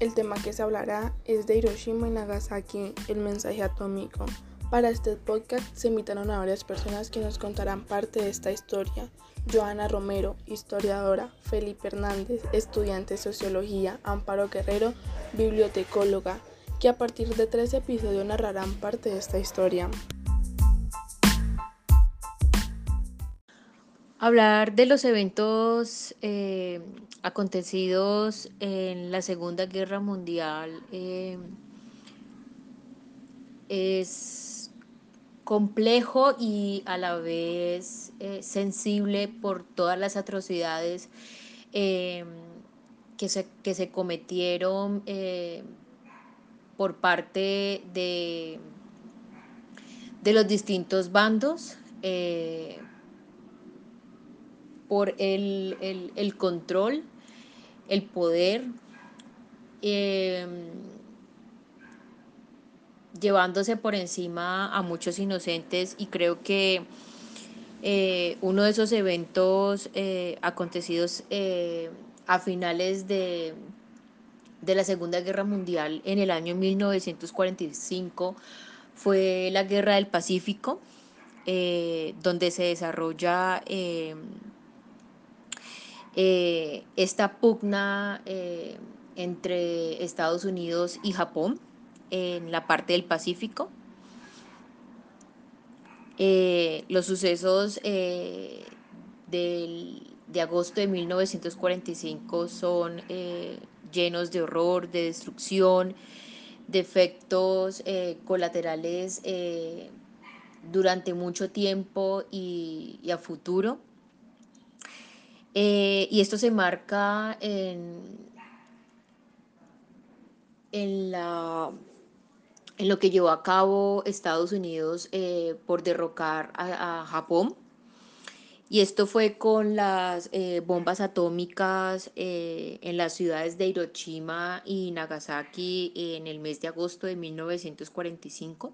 El tema que se hablará es de Hiroshima y Nagasaki, el mensaje atómico. Para este podcast se invitaron a varias personas que nos contarán parte de esta historia. Joana Romero, historiadora, Felipe Hernández, estudiante de sociología, Amparo Guerrero, bibliotecóloga, que a partir de tres episodios narrarán parte de esta historia. Hablar de los eventos eh, acontecidos en la Segunda Guerra Mundial eh, es complejo y a la vez eh, sensible por todas las atrocidades que, se, que, se, cometieron por parte de, de, los distintos bandos por el, control, el poder, em, llevándose por encima a muchos inocentes. Y creo que eh, uno de esos eventos eh, acontecidos eh, a finales de, de la Segunda Guerra Mundial en el año 1945 fue la Guerra del Pacífico, donde se desarrolla em, eh, esta pugna eh, entre Estados Unidos y Japón en la parte del Pacífico. Eh, los sucesos de agosto de 1945 son llenos de horror, de destrucción, de efectos colaterales durante mucho tiempo y a futuro. Eh, y esto se marca en, en, la, en lo que llevó a cabo Estados Unidos eh, por derrocar a, Japón. Y esto fue con las eh, bombas atómicas en las ciudades de Hiroshima y Nagasaki en el mes de agosto de 1945.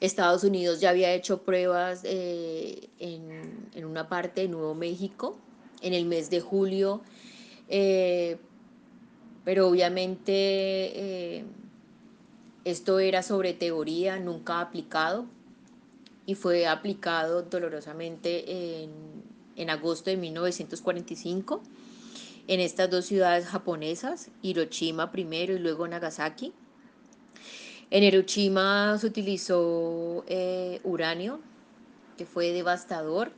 Estados Unidos ya había hecho pruebas eh, en, una parte de Nuevo México en el mes de julio, eh, pero obviamente eh, esto era sobre teoría, nunca aplicado, y fue aplicado dolorosamente en, en agosto de 1945 en estas dos ciudades japonesas, Hiroshima primero y luego Nagasaki. En Hiroshima se utilizó eh, uranio, que fue devastador,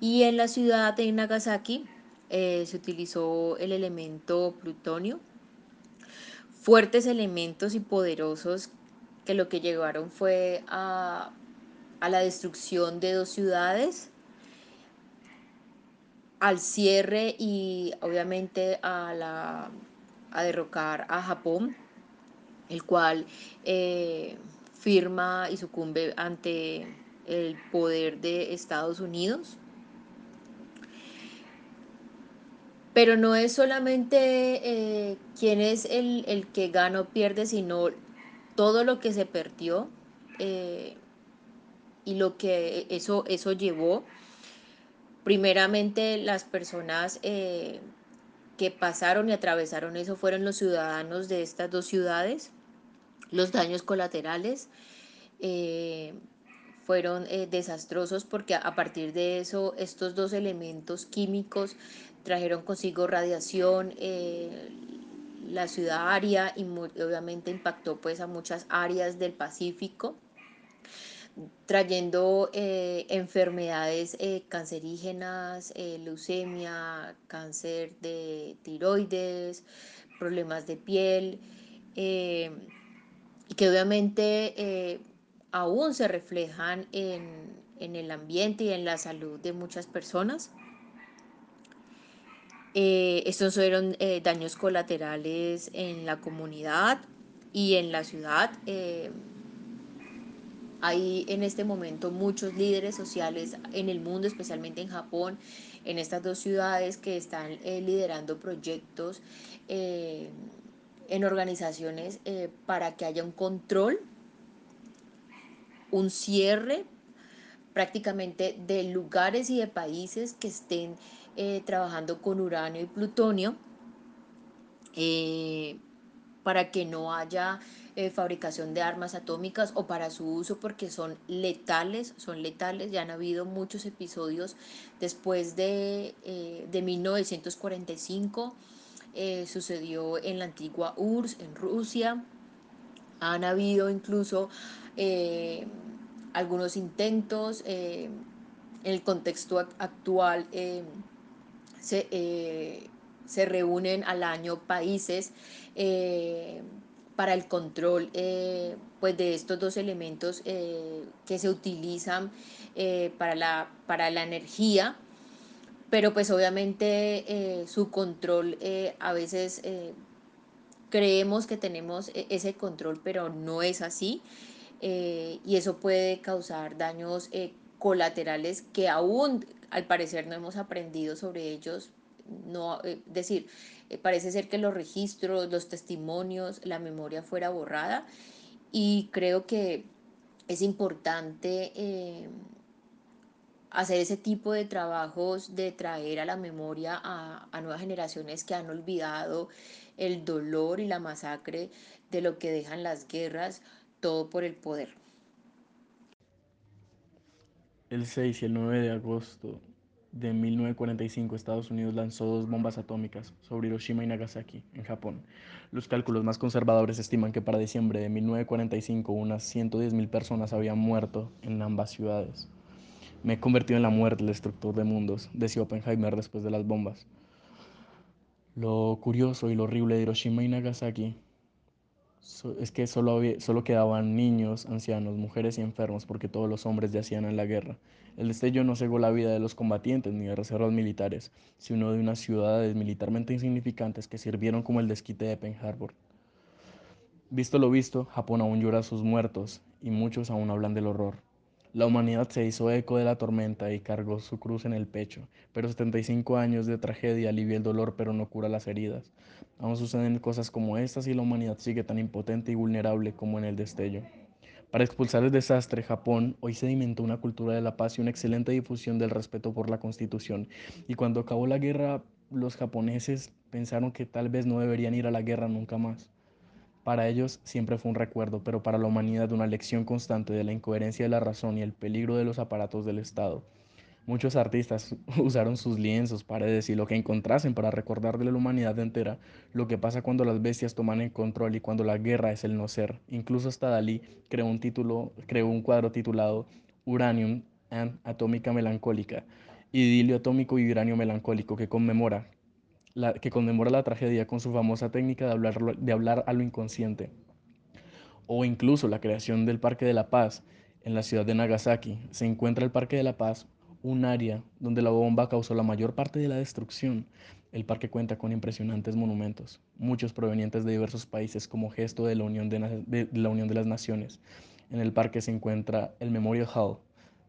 y en la ciudad de Nagasaki eh, se utilizó el elemento plutonio. Fuertes elementos y poderosos que lo que llevaron fue a, la destrucción de dos ciudades, al cierre y obviamente a derrocar a Japón el cual eh, firma y sucumbe ante el poder de Estados Unidos. Pero no es solamente eh, quién es el, que gana o pierde, sino todo lo que se perdió eh, y lo que eso, eso llevó. Primeramente las personas que pasaron y atravesaron eso fueron los ciudadanos de estas dos ciudades los daños colaterales eh, fueron eh, desastrosos porque a partir de eso estos dos elementos químicos trajeron consigo radiación, eh, la ciudad área y obviamente impactó pues a muchas áreas del Pacífico trayendo enfermedades cancerígenas, leucemia, cáncer de tiroides, problemas de piel, y que obviamente eh, aún se reflejan en, el ambiente y en la salud de muchas personas. Eh, estos fueron eh, daños colaterales en la comunidad y en la ciudad. hay en este momento muchos líderes sociales en el mundo, especialmente en Japón, en estas dos ciudades que están liderando proyectos en organizaciones eh, para que haya un control, un cierre prácticamente de lugares y de países que estén eh, trabajando con uranio y plutonio eh, para que no haya fabricación de armas atómicas o para su uso porque son letales, son letales, ya han habido muchos episodios después de, de 1945, eh, sucedió en la antigua URSS, en Rusia, han habido incluso algunos intentos en el contexto actual. se, se reúnen al año países para el control eh, pues de estos dos elementos eh, que se utilizan eh, para, la, para la energía, pero pues obviamente su control a veces creemos que tenemos e, ese control, pero no es así y eso puede causar daños colaterales que aún al parecer no hemos aprendido sobre ellos, no, decir, eh, parece ser que los registros, los testimonios, la memoria fuera borrada y creo que es importante eh, hacer ese tipo de trabajos de traer a la memoria a, nuevas generaciones que han olvidado el dolor y la masacre de lo que dejan las guerras, todo por el poder. El 6 y el 9 de agosto de 1945 Estados Unidos lanzó dos bombas atómicas sobre Hiroshima y Nagasaki, en Japón. Los cálculos más conservadores estiman que para diciembre de 1945 unas 110.000 personas habían muerto en ambas ciudades. Me he convertido en la muerte, el destructor de mundos, decía Oppenheimer después de las bombas. Lo curioso y lo horrible de Hiroshima y Nagasaki es que solo, solo quedaban niños, ancianos, mujeres y enfermos porque todos los hombres yacían en la guerra. El destello no cegó la vida de los combatientes ni de reservas militares, sino de unas ciudades militarmente insignificantes que sirvieron como el desquite de Pearl Harbor. Visto lo visto, Japón aún llora a sus muertos y muchos aún hablan del horror. La humanidad se hizo eco de la tormenta y cargó su cruz en el pecho, pero 75 años de tragedia alivia el dolor pero no cura las heridas. Aún suceden cosas como estas y la humanidad sigue tan impotente y vulnerable como en el destello. Para expulsar el desastre, Japón hoy sedimentó una cultura de la paz y una excelente difusión del respeto por la Constitución. Y cuando acabó la guerra, los japoneses pensaron que tal vez no deberían ir a la guerra nunca más. Para ellos siempre fue un recuerdo, pero para la humanidad una lección constante de la incoherencia de la razón y el peligro de los aparatos del Estado. Muchos artistas usaron sus lienzos, paredes y lo que encontrasen para recordarle a la humanidad entera lo que pasa cuando las bestias toman el control y cuando la guerra es el no ser. Incluso hasta Dalí creó un, título, creó un cuadro titulado Uranium and Atómica Melancólica, idilio atómico y uranio melancólico, que conmemora que conmemora la tragedia con su famosa técnica de hablar, de hablar a lo inconsciente. O incluso la creación del Parque de la Paz en la ciudad de Nagasaki. Se encuentra el Parque de la Paz, un área donde la bomba causó la mayor parte de la destrucción. El parque cuenta con impresionantes monumentos, muchos provenientes de diversos países como gesto de la Unión de, de la Unión de las Naciones. En el parque se encuentra el Memorial Hall,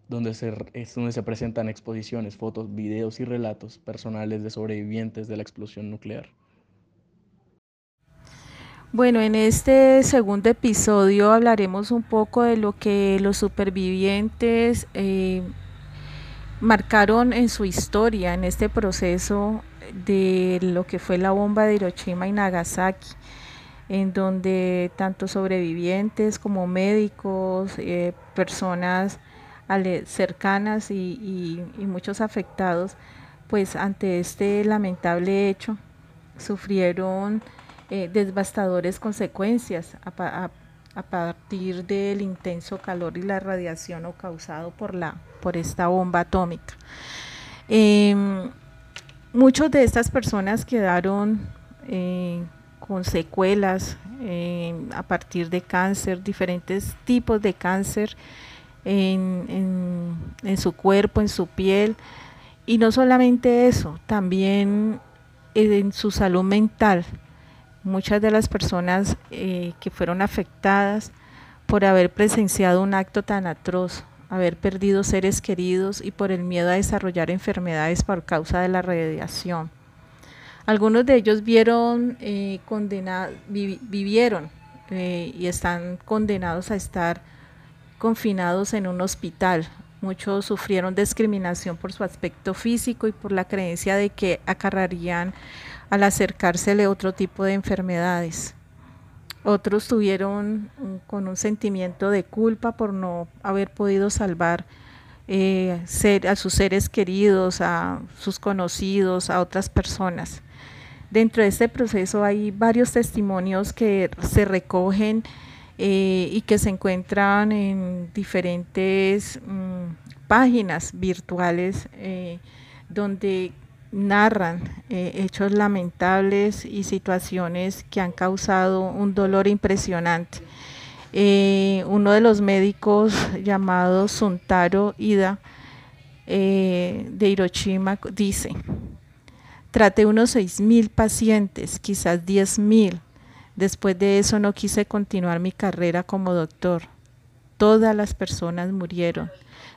donde se, donde se presentan exposiciones, fotos, videos y relatos personales de sobrevivientes de la explosión nuclear. Bueno, en este segundo episodio hablaremos un poco de lo que los supervivientes eh, marcaron en su historia, en este proceso de lo que fue la bomba de Hiroshima y Nagasaki, en donde tanto sobrevivientes como médicos, eh, personas cercanas y, muchos afectados, pues ante este lamentable hecho sufrieron eh, devastadores consecuencias a, partir del intenso calor y la radiación causado por, la, por esta bomba atómica. Eh, muchos de estas personas quedaron eh, con secuelas eh, a partir de cáncer, diferentes tipos de cáncer en, su cuerpo, en su piel. Y no solamente eso, también en su salud mental. Muchas de las personas eh, que fueron afectadas por haber presenciado un acto tan atroz, haber perdido seres queridos y por el miedo a desarrollar enfermedades por causa de la radiación. Algunos de ellos vieron eh, vivieron eh, y están condenados a estar confinados en un hospital Muchos sufrieron discriminación por su aspecto físico y por la creencia de que acarrarían al acercársele otro tipo de enfermedades. Otros tuvieron con un sentimiento de culpa por no haber podido salvar eh, a sus seres queridos, a sus conocidos, a otras personas. Dentro de este proceso hay varios testimonios que se recogen eh, y que se encuentran en diferentes mm, páginas virtuales eh, donde narran eh, hechos lamentables y situaciones que han causado un dolor impresionante. uno de los médicos llamado Suntaro Ida de Hiroshima dice, traté unos 6.000 pacientes, quizás 10.000, Después de eso no quise continuar mi carrera como doctor. Todas las personas murieron.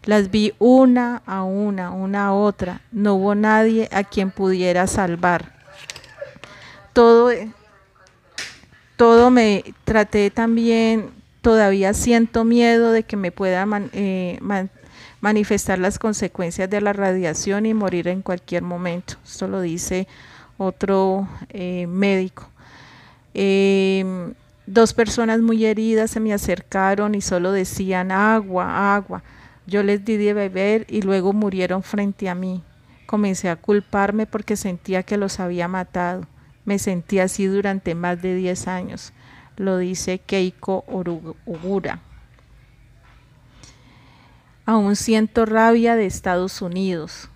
Las vi una a una, una a otra. No hubo nadie a quien pudiera salvar. Todo, todo me traté también, todavía siento miedo de que me pueda eh, manifestar las consecuencias de la radiación y morir en cualquier momento. Esto lo dice otro eh, médico. Em, dos personas muy heridas se me acercaron y solo decían agua, agua. Yo les di de beber y luego murieron frente a mí. Comencé a culparme porque sentía que los había matado. Me sentí así durante más de 10 años, lo dice Keiko Ogura. Aún siento rabia de Estados Unidos,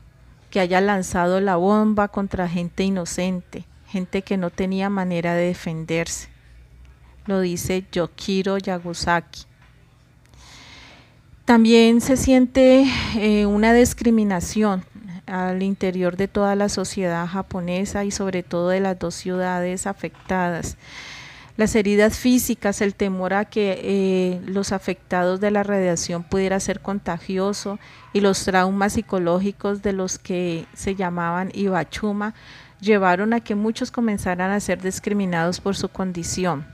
que haya lanzado la bomba contra gente inocente gente que no tenía manera de defenderse. Lo dice Yokiro Yagusaki. También se siente eh, una discriminación al interior de toda la sociedad japonesa y sobre todo de las dos ciudades afectadas. Las heridas físicas, el temor a que eh, los afectados de la radiación pudiera ser contagioso y los traumas psicológicos de los que se llamaban Ibachuma llevaron a que muchos comenzaran a ser discriminados por su condición.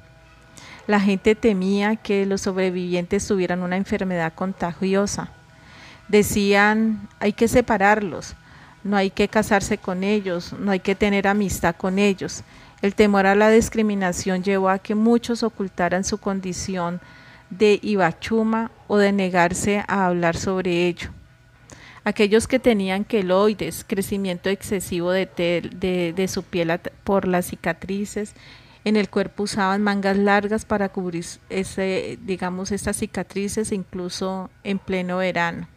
La gente temía que los sobrevivientes tuvieran una enfermedad contagiosa. Decían, hay que separarlos, no hay que casarse con ellos, no hay que tener amistad con ellos. El temor a la discriminación llevó a que muchos ocultaran su condición de ibachuma o de negarse a hablar sobre ello. Aquellos que tenían queloides, crecimiento excesivo de, de, su piel por las cicatrices, en el cuerpo usaban mangas largas para cubrir ese, digamos, estas cicatrices incluso en pleno verano.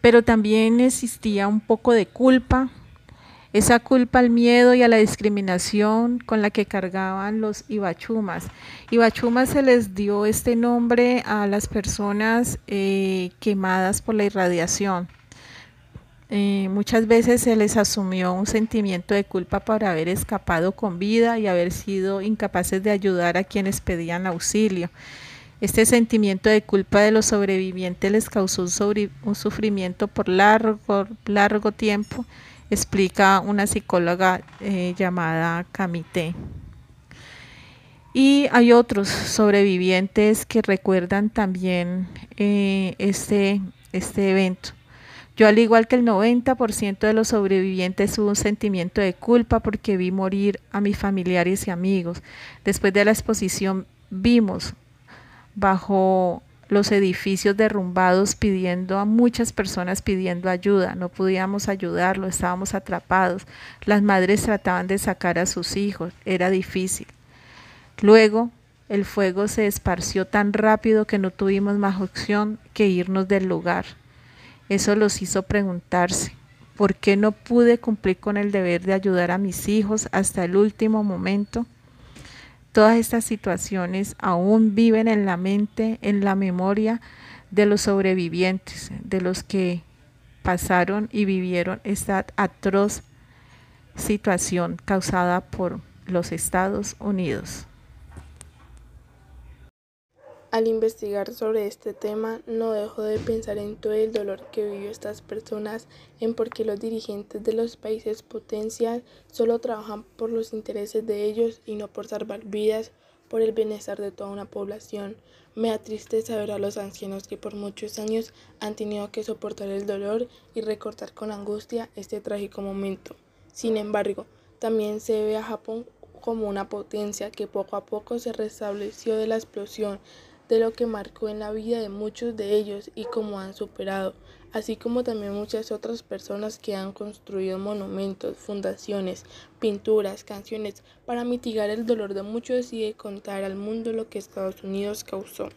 Pero también existía un poco de culpa esa culpa al miedo y a la discriminación con la que cargaban los ibachumas. Ibachumas se les dio este nombre a las personas eh, quemadas por la irradiación. Eh, muchas veces se les asumió un sentimiento de culpa por haber escapado con vida y haber sido incapaces de ayudar a quienes pedían auxilio. Este sentimiento de culpa de los sobrevivientes les causó un, un sufrimiento por largo, largo tiempo explica una psicóloga eh, llamada Camité. Y hay otros sobrevivientes que recuerdan también eh, este, este evento. Yo al igual que el 90% de los sobrevivientes hubo un sentimiento de culpa porque vi morir a mis familiares y amigos. Después de la exposición vimos bajo los edificios derrumbados pidiendo a muchas personas pidiendo ayuda. No podíamos ayudarlo, estábamos atrapados. Las madres trataban de sacar a sus hijos, era difícil. Luego el fuego se esparció tan rápido que no tuvimos más opción que irnos del lugar. Eso los hizo preguntarse, ¿por qué no pude cumplir con el deber de ayudar a mis hijos hasta el último momento? Todas estas situaciones aún viven en la mente, en la memoria de los sobrevivientes, de los que pasaron y vivieron esta atroz situación causada por los Estados Unidos. Al investigar sobre este tema, no dejo de pensar en todo el dolor que vivió estas personas, en por qué los dirigentes de los países potencial solo trabajan por los intereses de ellos y no por salvar vidas, por el bienestar de toda una población. Me da tristeza ver a los ancianos que por muchos años han tenido que soportar el dolor y recortar con angustia este trágico momento. Sin embargo, también se ve a Japón como una potencia que poco a poco se restableció de la explosión de lo que marcó en la vida de muchos de ellos y cómo han superado, así como también muchas otras personas que han construido monumentos, fundaciones, pinturas, canciones para mitigar el dolor de muchos y de contar al mundo lo que Estados Unidos causó.